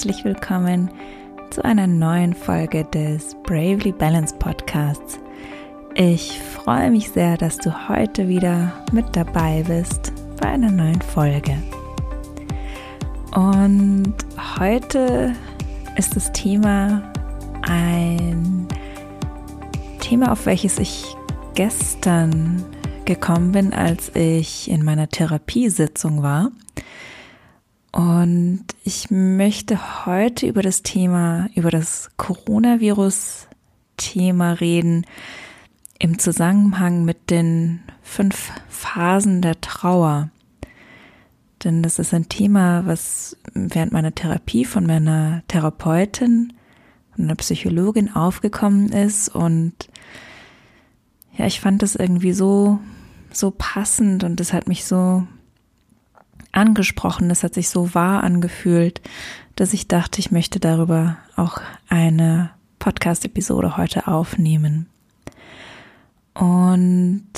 herzlich willkommen zu einer neuen Folge des Bravely Balanced Podcasts. Ich freue mich sehr, dass du heute wieder mit dabei bist bei einer neuen Folge. Und heute ist das Thema ein Thema, auf welches ich gestern gekommen bin, als ich in meiner Therapiesitzung war. Und ich möchte heute über das Thema, über das Coronavirus-Thema reden im Zusammenhang mit den fünf Phasen der Trauer. Denn das ist ein Thema, was während meiner Therapie von meiner Therapeutin und einer Psychologin aufgekommen ist. Und ja, ich fand das irgendwie so, so passend und das hat mich so angesprochen, das hat sich so wahr angefühlt, dass ich dachte, ich möchte darüber auch eine Podcast-Episode heute aufnehmen. Und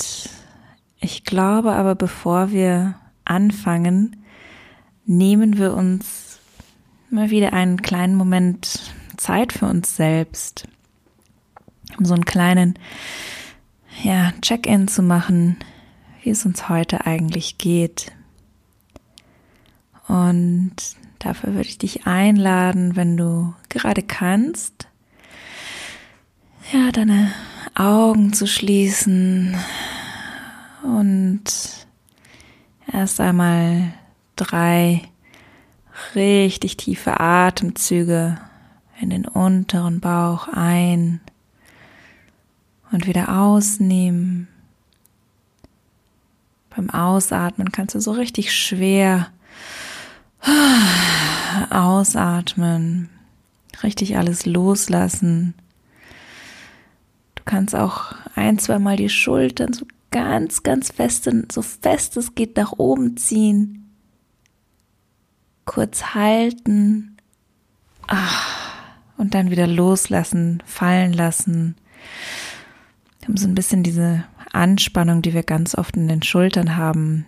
ich glaube aber, bevor wir anfangen, nehmen wir uns mal wieder einen kleinen Moment Zeit für uns selbst, um so einen kleinen ja, Check-in zu machen, wie es uns heute eigentlich geht, und dafür würde ich dich einladen, wenn du gerade kannst, ja, deine Augen zu schließen und erst einmal drei richtig tiefe Atemzüge in den unteren Bauch ein und wieder ausnehmen. Beim Ausatmen kannst du so richtig schwer Ausatmen. Richtig alles loslassen. Du kannst auch ein, zwei Mal die Schultern so ganz, ganz fest, so fest es geht nach oben ziehen. Kurz halten. Und dann wieder loslassen, fallen lassen. Wir haben so ein bisschen diese Anspannung, die wir ganz oft in den Schultern haben,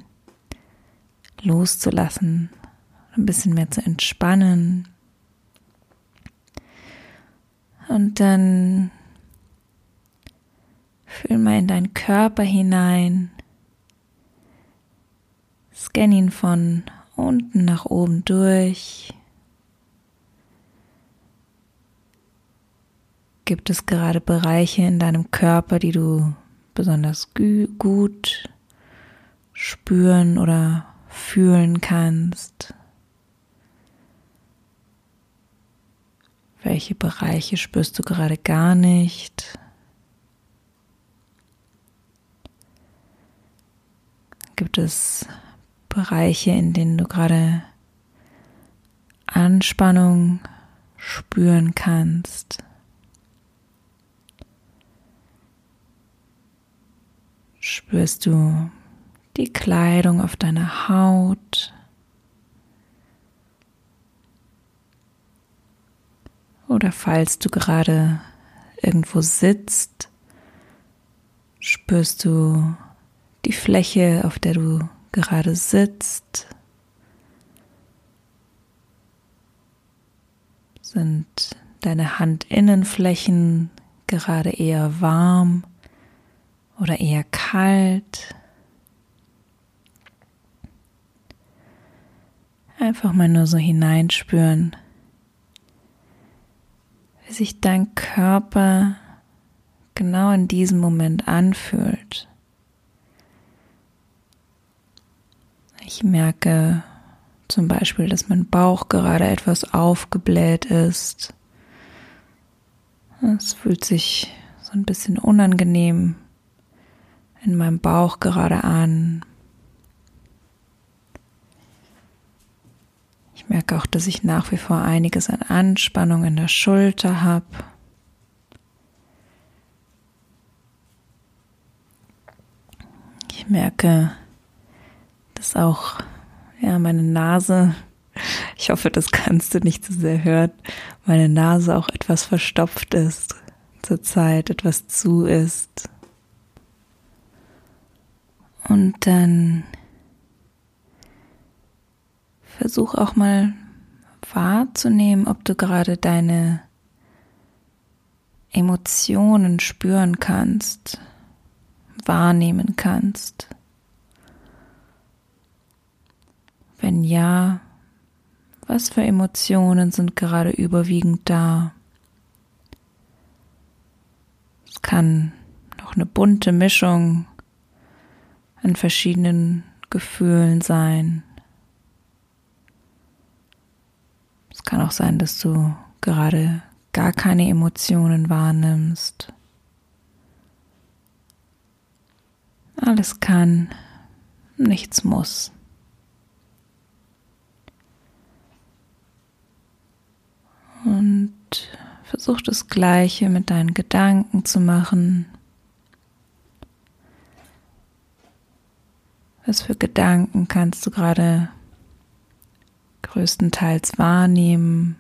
loszulassen ein bisschen mehr zu entspannen. Und dann fühl mal in deinen Körper hinein. Scan ihn von unten nach oben durch. Gibt es gerade Bereiche in deinem Körper, die du besonders gut spüren oder fühlen kannst? Welche Bereiche spürst du gerade gar nicht? Gibt es Bereiche, in denen du gerade Anspannung spüren kannst? Spürst du die Kleidung auf deiner Haut? Oder falls du gerade irgendwo sitzt, spürst du die Fläche, auf der du gerade sitzt. Sind deine Handinnenflächen gerade eher warm oder eher kalt? Einfach mal nur so hineinspüren sich dein Körper genau in diesem Moment anfühlt. Ich merke zum Beispiel, dass mein Bauch gerade etwas aufgebläht ist. Es fühlt sich so ein bisschen unangenehm in meinem Bauch gerade an. Ich merke auch, dass ich nach wie vor einiges an Anspannung in der Schulter habe. Ich merke, dass auch ja meine Nase, ich hoffe, das kannst du nicht zu so sehr hören, meine Nase auch etwas verstopft ist zurzeit, etwas zu ist. Und dann Versuch auch mal wahrzunehmen, ob du gerade deine Emotionen spüren kannst, wahrnehmen kannst. Wenn ja, was für Emotionen sind gerade überwiegend da? Es kann noch eine bunte Mischung an verschiedenen Gefühlen sein. Es kann auch sein, dass du gerade gar keine Emotionen wahrnimmst. Alles kann, nichts muss. Und versuch das Gleiche mit deinen Gedanken zu machen. Was für Gedanken kannst du gerade größtenteils wahrnehmen?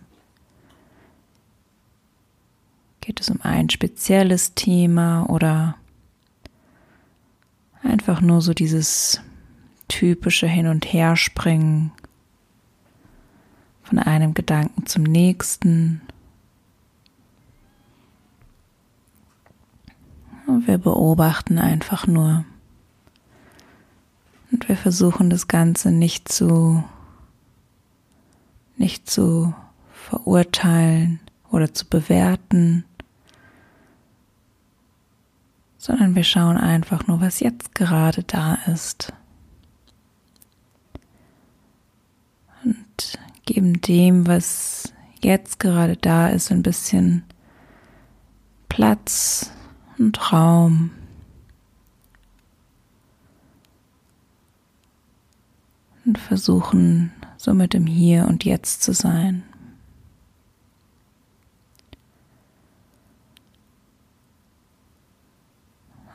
Geht es um ein spezielles Thema oder einfach nur so dieses typische Hin- und Herspringen von einem Gedanken zum nächsten? Und wir beobachten einfach nur. Und wir versuchen das Ganze nicht zu, nicht zu verurteilen oder zu bewerten, sondern wir schauen einfach nur, was jetzt gerade da ist. Und geben dem, was jetzt gerade da ist, ein bisschen Platz und Raum. Und versuchen somit im Hier und Jetzt zu sein.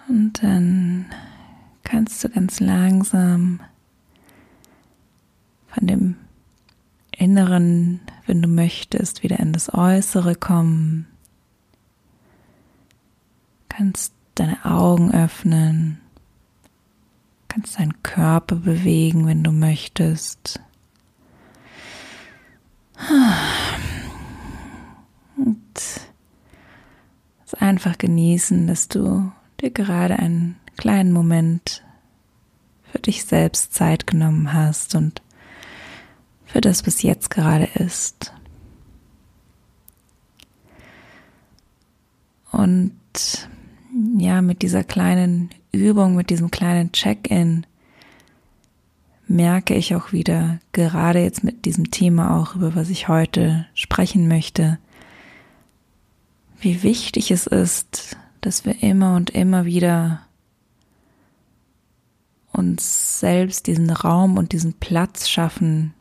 Und dann kannst du ganz langsam von dem Inneren, wenn du möchtest, wieder in das Äußere kommen. Kannst deine Augen öffnen, kannst deinen Körper bewegen, wenn du möchtest. Und es einfach genießen, dass du dir gerade einen kleinen Moment für dich selbst Zeit genommen hast und für das, was jetzt gerade ist. Und ja, mit dieser kleinen Übung, mit diesem kleinen Check-in merke ich auch wieder, gerade jetzt mit diesem Thema auch, über was ich heute sprechen möchte, wie wichtig es ist, dass wir immer und immer wieder uns selbst diesen Raum und diesen Platz schaffen,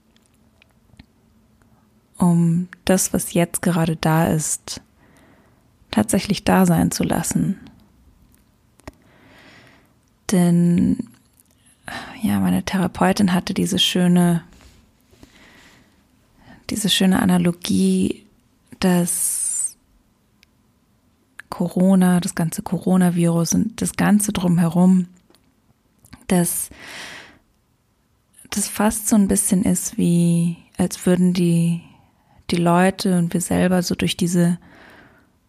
um das, was jetzt gerade da ist, tatsächlich da sein zu lassen. Denn ja, meine Therapeutin hatte diese schöne, diese schöne Analogie, dass Corona, das ganze Coronavirus und das Ganze drumherum, dass das fast so ein bisschen ist wie, als würden die die Leute und wir selber so durch diese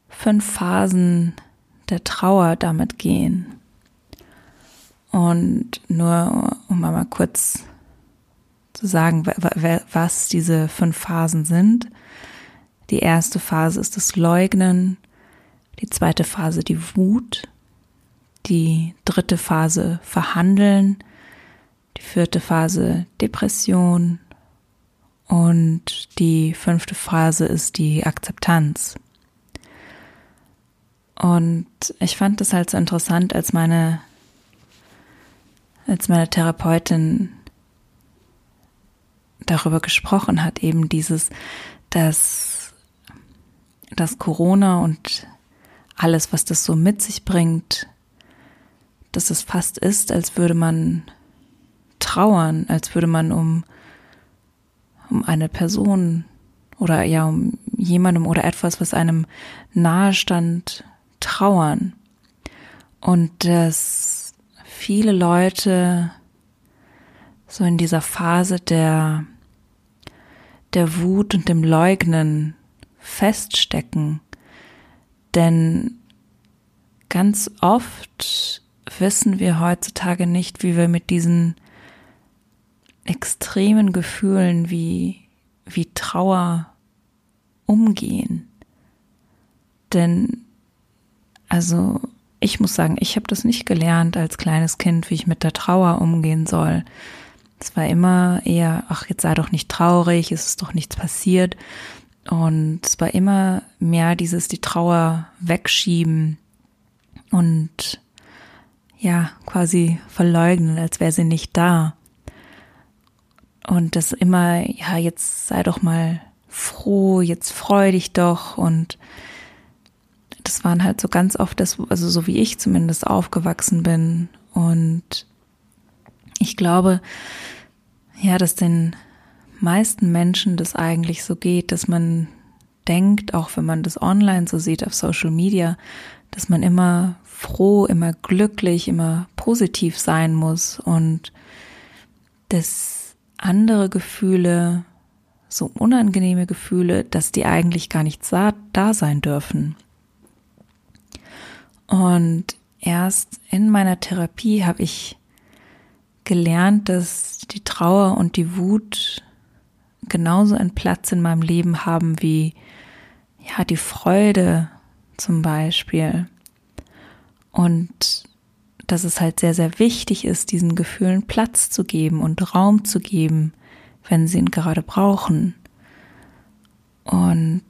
fünf Phasen der Trauer damit gehen. Und nur um mal kurz zu sagen, was diese fünf Phasen sind. Die erste Phase ist das Leugnen, die zweite Phase die Wut, die dritte Phase Verhandeln, die vierte Phase Depression, und die fünfte Phase ist die Akzeptanz. Und ich fand das halt so interessant, als meine, als meine Therapeutin darüber gesprochen hat, eben dieses, dass, dass Corona und alles, was das so mit sich bringt, dass es fast ist, als würde man trauern, als würde man um um eine Person oder ja um jemandem oder etwas, was einem nahe stand, trauern. Und dass viele Leute so in dieser Phase der, der Wut und dem Leugnen feststecken. Denn ganz oft wissen wir heutzutage nicht, wie wir mit diesen extremen Gefühlen wie, wie Trauer umgehen. Denn, also, ich muss sagen, ich habe das nicht gelernt als kleines Kind, wie ich mit der Trauer umgehen soll. Es war immer eher, ach, jetzt sei doch nicht traurig, es ist doch nichts passiert. Und es war immer mehr dieses, die Trauer wegschieben und ja, quasi verleugnen, als wäre sie nicht da. Und das immer, ja, jetzt sei doch mal froh, jetzt freu dich doch. Und das waren halt so ganz oft das, also so wie ich zumindest aufgewachsen bin. Und ich glaube, ja, dass den meisten Menschen das eigentlich so geht, dass man denkt, auch wenn man das online so sieht auf Social Media, dass man immer froh, immer glücklich, immer positiv sein muss und das andere Gefühle, so unangenehme Gefühle, dass die eigentlich gar nicht da sein dürfen. Und erst in meiner Therapie habe ich gelernt, dass die Trauer und die Wut genauso einen Platz in meinem Leben haben wie ja die Freude zum Beispiel. Und dass es halt sehr, sehr wichtig ist, diesen Gefühlen Platz zu geben und Raum zu geben, wenn sie ihn gerade brauchen. Und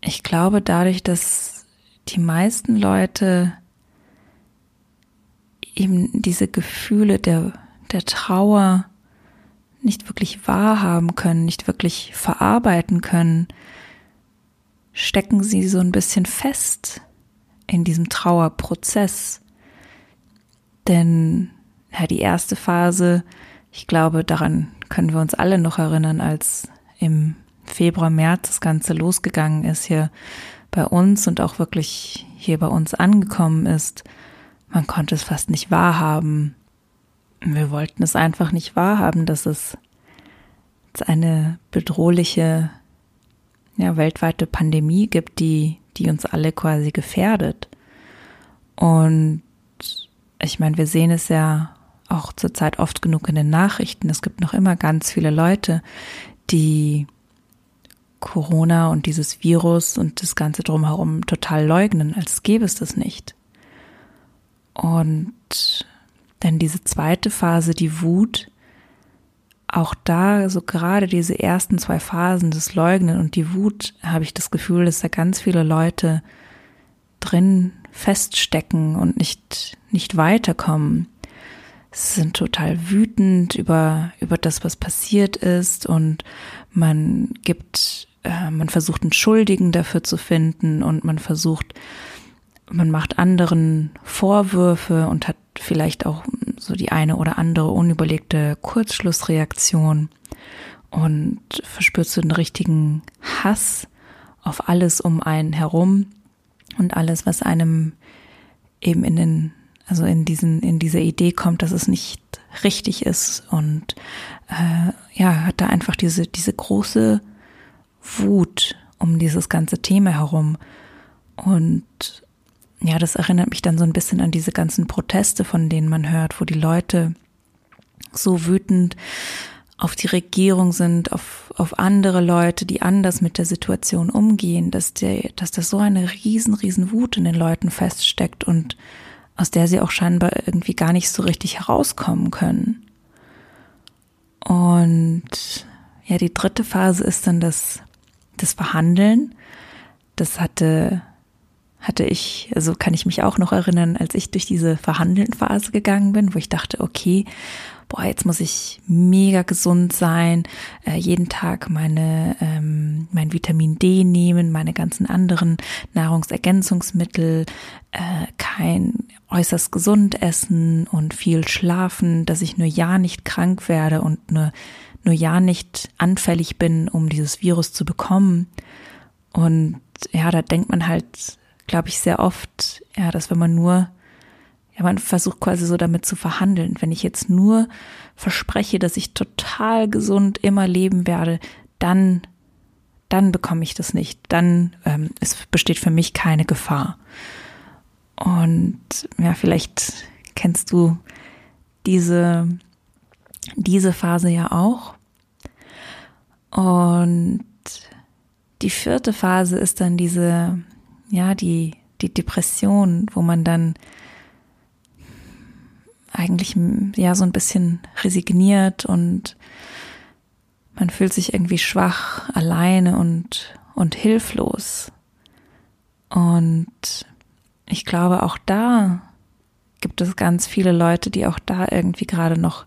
ich glaube dadurch, dass die meisten Leute eben diese Gefühle der, der Trauer nicht wirklich wahrhaben können, nicht wirklich verarbeiten können, stecken sie so ein bisschen fest in diesem Trauerprozess. Denn ja, die erste Phase, ich glaube, daran können wir uns alle noch erinnern, als im Februar, März das Ganze losgegangen ist hier bei uns und auch wirklich hier bei uns angekommen ist. Man konnte es fast nicht wahrhaben. Wir wollten es einfach nicht wahrhaben, dass es eine bedrohliche, ja, weltweite Pandemie gibt, die, die uns alle quasi gefährdet. Und ich meine, wir sehen es ja auch zurzeit oft genug in den Nachrichten. Es gibt noch immer ganz viele Leute, die Corona und dieses Virus und das Ganze drumherum total leugnen, als gäbe es das nicht. Und dann diese zweite Phase, die Wut, auch da, so gerade diese ersten zwei Phasen, das Leugnen und die Wut, habe ich das Gefühl, dass da ganz viele Leute drin feststecken und nicht, nicht weiterkommen. Sie sind total wütend über, über das, was passiert ist und man gibt, äh, man versucht einen Schuldigen dafür zu finden und man versucht, man macht anderen Vorwürfe und hat vielleicht auch so die eine oder andere unüberlegte Kurzschlussreaktion und verspürt so einen richtigen Hass auf alles um einen herum und alles, was einem eben in den, also in diesen, in diese Idee kommt, dass es nicht richtig ist und äh, ja, hat da einfach diese, diese große Wut um dieses ganze Thema herum. Und ja, das erinnert mich dann so ein bisschen an diese ganzen Proteste, von denen man hört, wo die Leute so wütend auf die Regierung sind, auf, auf andere Leute, die anders mit der Situation umgehen, dass, der, dass das so eine riesen, riesen Wut in den Leuten feststeckt und aus der sie auch scheinbar irgendwie gar nicht so richtig herauskommen können. Und ja, die dritte Phase ist dann das, das Verhandeln. Das hatte, hatte ich, also kann ich mich auch noch erinnern, als ich durch diese Verhandeln-Phase gegangen bin, wo ich dachte, okay, boah, jetzt muss ich mega gesund sein, äh, jeden Tag meine ähm, mein Vitamin D nehmen, meine ganzen anderen Nahrungsergänzungsmittel, äh, kein äußerst gesund essen und viel schlafen, dass ich nur ja nicht krank werde und nur nur ja nicht anfällig bin, um dieses Virus zu bekommen. Und ja, da denkt man halt, glaube ich, sehr oft, ja, dass wenn man nur ja, man versucht quasi so damit zu verhandeln. Wenn ich jetzt nur verspreche, dass ich total gesund immer leben werde, dann, dann bekomme ich das nicht. Dann ähm, es besteht für mich keine Gefahr. Und ja, vielleicht kennst du diese, diese Phase ja auch. Und die vierte Phase ist dann diese, ja, die, die Depression, wo man dann eigentlich ja so ein bisschen resigniert und man fühlt sich irgendwie schwach, alleine und, und hilflos. Und ich glaube, auch da gibt es ganz viele Leute, die auch da irgendwie gerade noch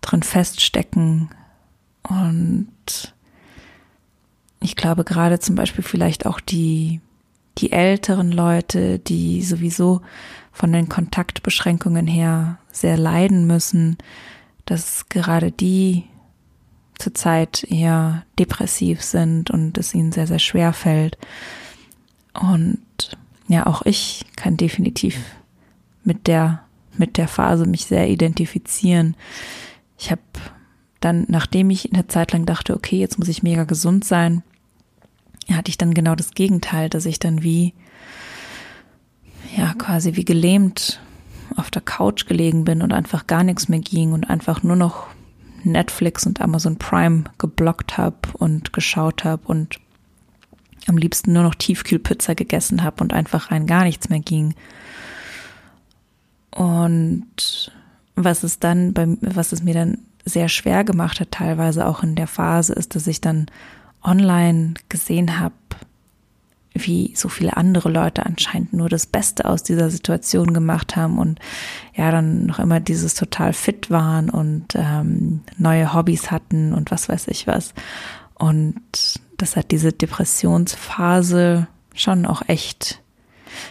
drin feststecken. Und ich glaube gerade zum Beispiel vielleicht auch die, die älteren Leute, die sowieso von den Kontaktbeschränkungen her sehr leiden müssen, dass gerade die zurzeit eher depressiv sind und es ihnen sehr, sehr schwer fällt. Und ja, auch ich kann definitiv mit der, mit der Phase mich sehr identifizieren. Ich habe dann, nachdem ich eine Zeit lang dachte, okay, jetzt muss ich mega gesund sein, hatte ich dann genau das Gegenteil, dass ich dann wie, ja, quasi wie gelähmt auf der Couch gelegen bin und einfach gar nichts mehr ging und einfach nur noch Netflix und Amazon Prime geblockt habe und geschaut habe und am liebsten nur noch Tiefkühlpizza gegessen habe und einfach rein gar nichts mehr ging. Und was es dann bei, was es mir dann sehr schwer gemacht hat, teilweise auch in der Phase, ist, dass ich dann online gesehen habe, wie so viele andere Leute anscheinend nur das Beste aus dieser Situation gemacht haben und ja dann noch immer dieses total fit waren und ähm, neue Hobbys hatten und was weiß ich was. Und das hat diese Depressionsphase schon auch echt,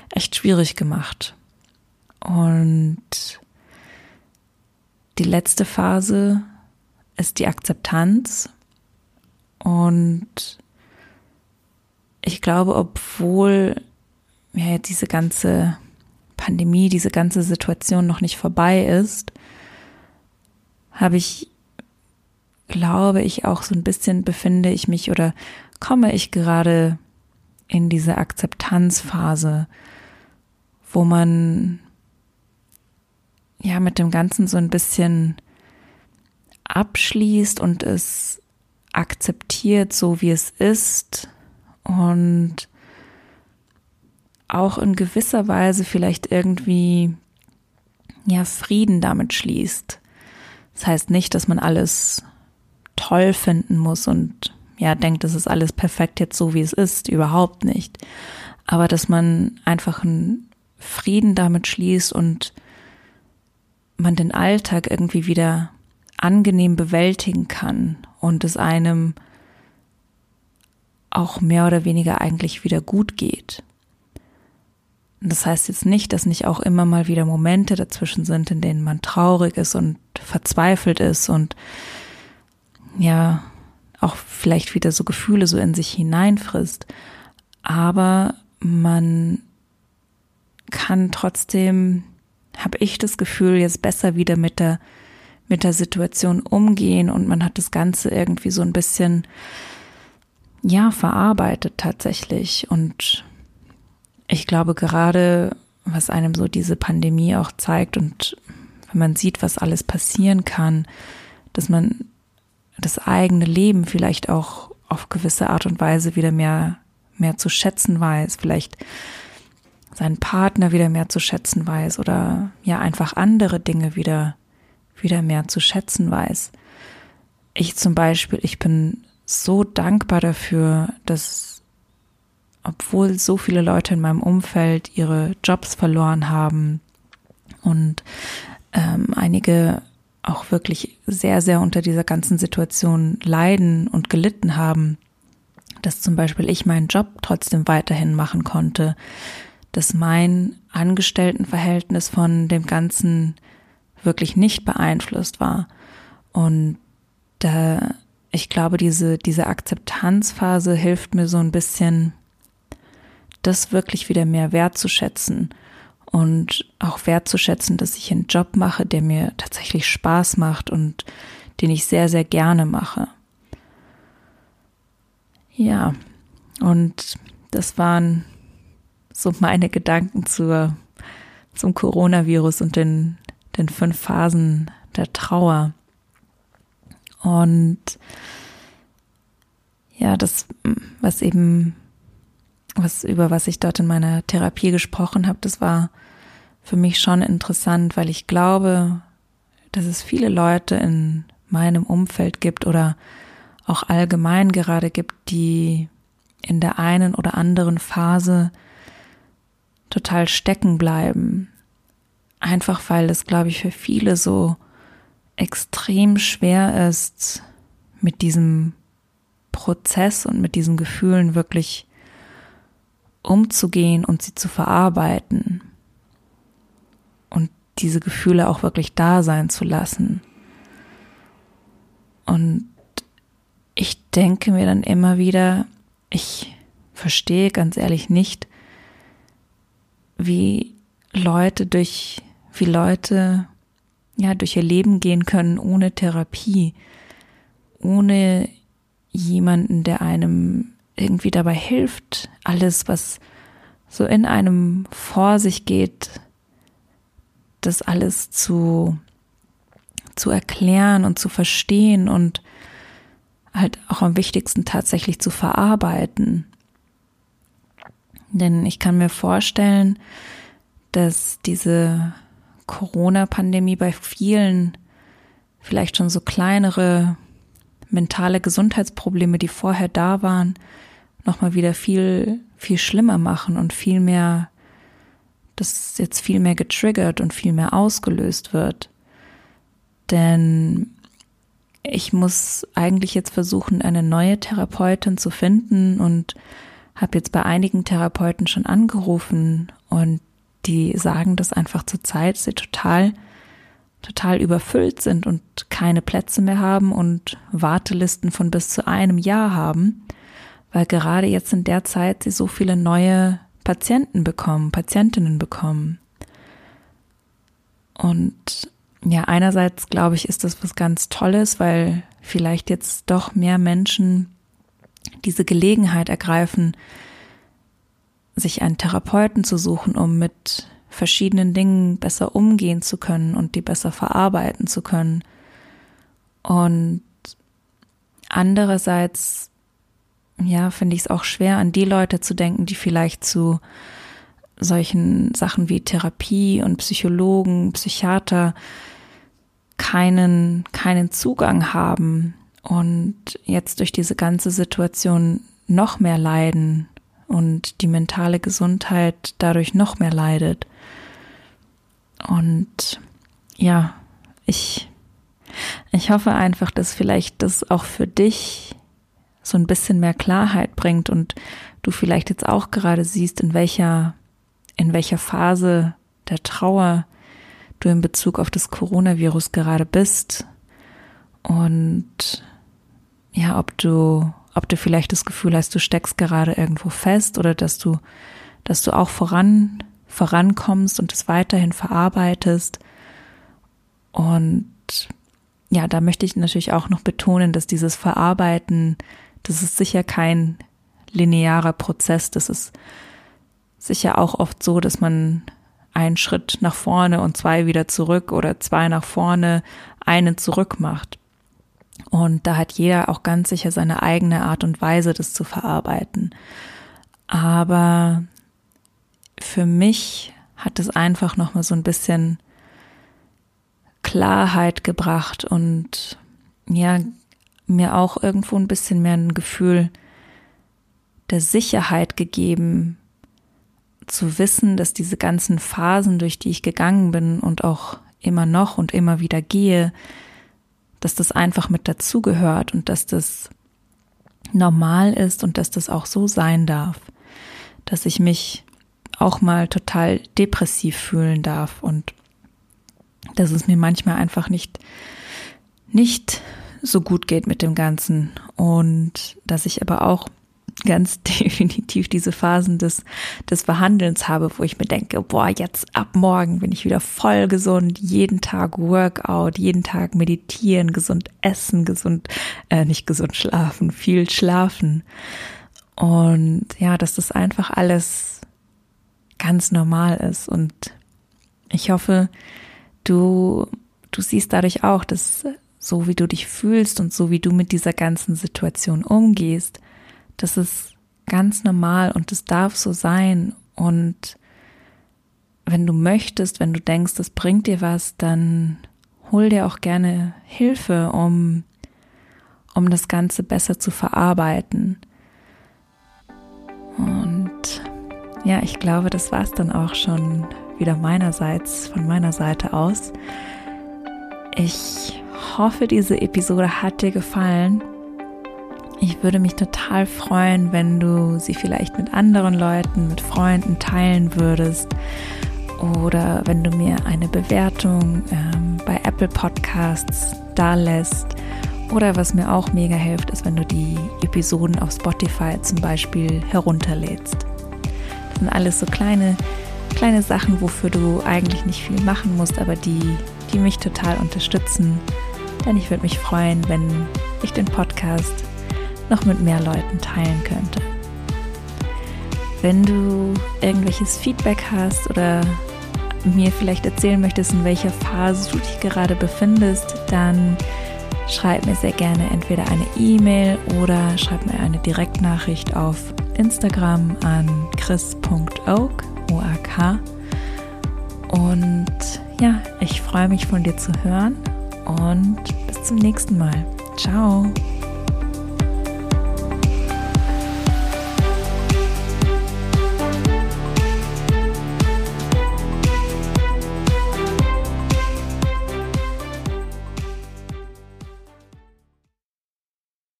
echt schwierig gemacht. Und die letzte Phase ist die Akzeptanz. Und ich glaube, obwohl ja, diese ganze Pandemie, diese ganze Situation noch nicht vorbei ist, habe ich, glaube ich, auch so ein bisschen befinde ich mich oder komme ich gerade in diese Akzeptanzphase, wo man ja mit dem Ganzen so ein bisschen abschließt und es akzeptiert, so wie es ist und auch in gewisser Weise vielleicht irgendwie ja Frieden damit schließt. Das heißt nicht, dass man alles toll finden muss und ja denkt, das ist alles perfekt jetzt so wie es ist, überhaupt nicht. Aber dass man einfach einen Frieden damit schließt und man den Alltag irgendwie wieder angenehm bewältigen kann und es einem auch mehr oder weniger eigentlich wieder gut geht. Das heißt jetzt nicht, dass nicht auch immer mal wieder Momente dazwischen sind, in denen man traurig ist und verzweifelt ist und ja, auch vielleicht wieder so Gefühle so in sich hineinfrisst. Aber man kann trotzdem, habe ich das Gefühl, jetzt besser wieder mit der, mit der Situation umgehen und man hat das Ganze irgendwie so ein bisschen ja, verarbeitet tatsächlich. Und ich glaube gerade, was einem so diese Pandemie auch zeigt und wenn man sieht, was alles passieren kann, dass man das eigene Leben vielleicht auch auf gewisse Art und Weise wieder mehr, mehr zu schätzen weiß, vielleicht seinen Partner wieder mehr zu schätzen weiß oder ja einfach andere Dinge wieder, wieder mehr zu schätzen weiß. Ich zum Beispiel, ich bin so dankbar dafür, dass obwohl so viele Leute in meinem Umfeld ihre Jobs verloren haben und ähm, einige auch wirklich sehr, sehr unter dieser ganzen Situation leiden und gelitten haben, dass zum Beispiel ich meinen Job trotzdem weiterhin machen konnte, dass mein Angestelltenverhältnis von dem Ganzen wirklich nicht beeinflusst war. Und da ich glaube, diese, diese Akzeptanzphase hilft mir so ein bisschen, das wirklich wieder mehr wertzuschätzen und auch wertzuschätzen, dass ich einen Job mache, der mir tatsächlich Spaß macht und den ich sehr, sehr gerne mache. Ja, und das waren so meine Gedanken zur, zum Coronavirus und den, den fünf Phasen der Trauer. Und ja, das, was eben, was über was ich dort in meiner Therapie gesprochen habe, das war für mich schon interessant, weil ich glaube, dass es viele Leute in meinem Umfeld gibt oder auch allgemein gerade gibt, die in der einen oder anderen Phase total stecken bleiben. Einfach weil es, glaube ich, für viele so extrem schwer ist, mit diesem Prozess und mit diesen Gefühlen wirklich umzugehen und sie zu verarbeiten und diese Gefühle auch wirklich da sein zu lassen. Und ich denke mir dann immer wieder, ich verstehe ganz ehrlich nicht, wie Leute durch, wie Leute ja durch ihr Leben gehen können ohne Therapie, ohne jemanden, der einem irgendwie dabei hilft, alles, was so in einem vor sich geht, das alles zu, zu erklären und zu verstehen und halt auch am wichtigsten tatsächlich zu verarbeiten. Denn ich kann mir vorstellen, dass diese Corona-Pandemie bei vielen vielleicht schon so kleinere mentale Gesundheitsprobleme, die vorher da waren, nochmal wieder viel, viel schlimmer machen und viel mehr, dass jetzt viel mehr getriggert und viel mehr ausgelöst wird. Denn ich muss eigentlich jetzt versuchen, eine neue Therapeutin zu finden und habe jetzt bei einigen Therapeuten schon angerufen und die sagen, dass einfach zur Zeit sie total total überfüllt sind und keine Plätze mehr haben und Wartelisten von bis zu einem Jahr haben, weil gerade jetzt in der Zeit sie so viele neue Patienten bekommen, Patientinnen bekommen. Und ja, einerseits glaube ich, ist das was ganz Tolles, weil vielleicht jetzt doch mehr Menschen diese Gelegenheit ergreifen, sich einen Therapeuten zu suchen, um mit verschiedenen Dingen besser umgehen zu können und die besser verarbeiten zu können. Und andererseits, ja, finde ich es auch schwer, an die Leute zu denken, die vielleicht zu solchen Sachen wie Therapie und Psychologen, Psychiater keinen, keinen Zugang haben und jetzt durch diese ganze Situation noch mehr leiden und die mentale Gesundheit dadurch noch mehr leidet. Und ja, ich, ich hoffe einfach, dass vielleicht das auch für dich so ein bisschen mehr Klarheit bringt und du vielleicht jetzt auch gerade siehst, in welcher, in welcher Phase der Trauer du in Bezug auf das Coronavirus gerade bist und ja, ob du, ob du vielleicht das Gefühl hast, du steckst gerade irgendwo fest oder dass du, dass du auch voran vorankommst und es weiterhin verarbeitest. Und ja, da möchte ich natürlich auch noch betonen, dass dieses Verarbeiten, das ist sicher kein linearer Prozess. Das ist sicher auch oft so, dass man einen Schritt nach vorne und zwei wieder zurück oder zwei nach vorne, einen zurück macht. Und da hat jeder auch ganz sicher seine eigene Art und Weise, das zu verarbeiten. Aber für mich hat es einfach noch mal so ein bisschen Klarheit gebracht und ja, mir auch irgendwo ein bisschen mehr ein Gefühl der Sicherheit gegeben, zu wissen, dass diese ganzen Phasen, durch die ich gegangen bin und auch immer noch und immer wieder gehe, dass das einfach mit dazugehört und dass das normal ist und dass das auch so sein darf, dass ich mich auch mal total depressiv fühlen darf und dass es mir manchmal einfach nicht, nicht so gut geht mit dem Ganzen. Und dass ich aber auch ganz definitiv diese Phasen des, des Behandelns habe, wo ich mir denke, boah, jetzt ab morgen bin ich wieder voll gesund, jeden Tag Workout, jeden Tag meditieren, gesund essen, gesund, äh, nicht gesund schlafen, viel schlafen. Und ja, dass das einfach alles ganz normal ist. Und ich hoffe, du, du siehst dadurch auch, dass so wie du dich fühlst und so wie du mit dieser ganzen Situation umgehst, das ist ganz normal und es darf so sein. Und wenn du möchtest, wenn du denkst, das bringt dir was, dann hol dir auch gerne Hilfe, um, um das Ganze besser zu verarbeiten. Und ja, ich glaube, das war es dann auch schon wieder meinerseits, von meiner Seite aus. Ich hoffe, diese Episode hat dir gefallen. Ich würde mich total freuen, wenn du sie vielleicht mit anderen Leuten, mit Freunden teilen würdest oder wenn du mir eine Bewertung ähm, bei Apple Podcasts da lässt. Oder was mir auch mega hilft, ist, wenn du die Episoden auf Spotify zum Beispiel herunterlädst. Das sind alles so kleine, kleine Sachen, wofür du eigentlich nicht viel machen musst, aber die, die mich total unterstützen. Denn ich würde mich freuen, wenn ich den Podcast noch mit mehr Leuten teilen könnte. Wenn du irgendwelches Feedback hast oder mir vielleicht erzählen möchtest, in welcher Phase du dich gerade befindest, dann schreib mir sehr gerne entweder eine E-Mail oder schreib mir eine Direktnachricht auf Instagram an chris.oak, O-A-K. Und ja, ich freue mich von dir zu hören und bis zum nächsten Mal. Ciao.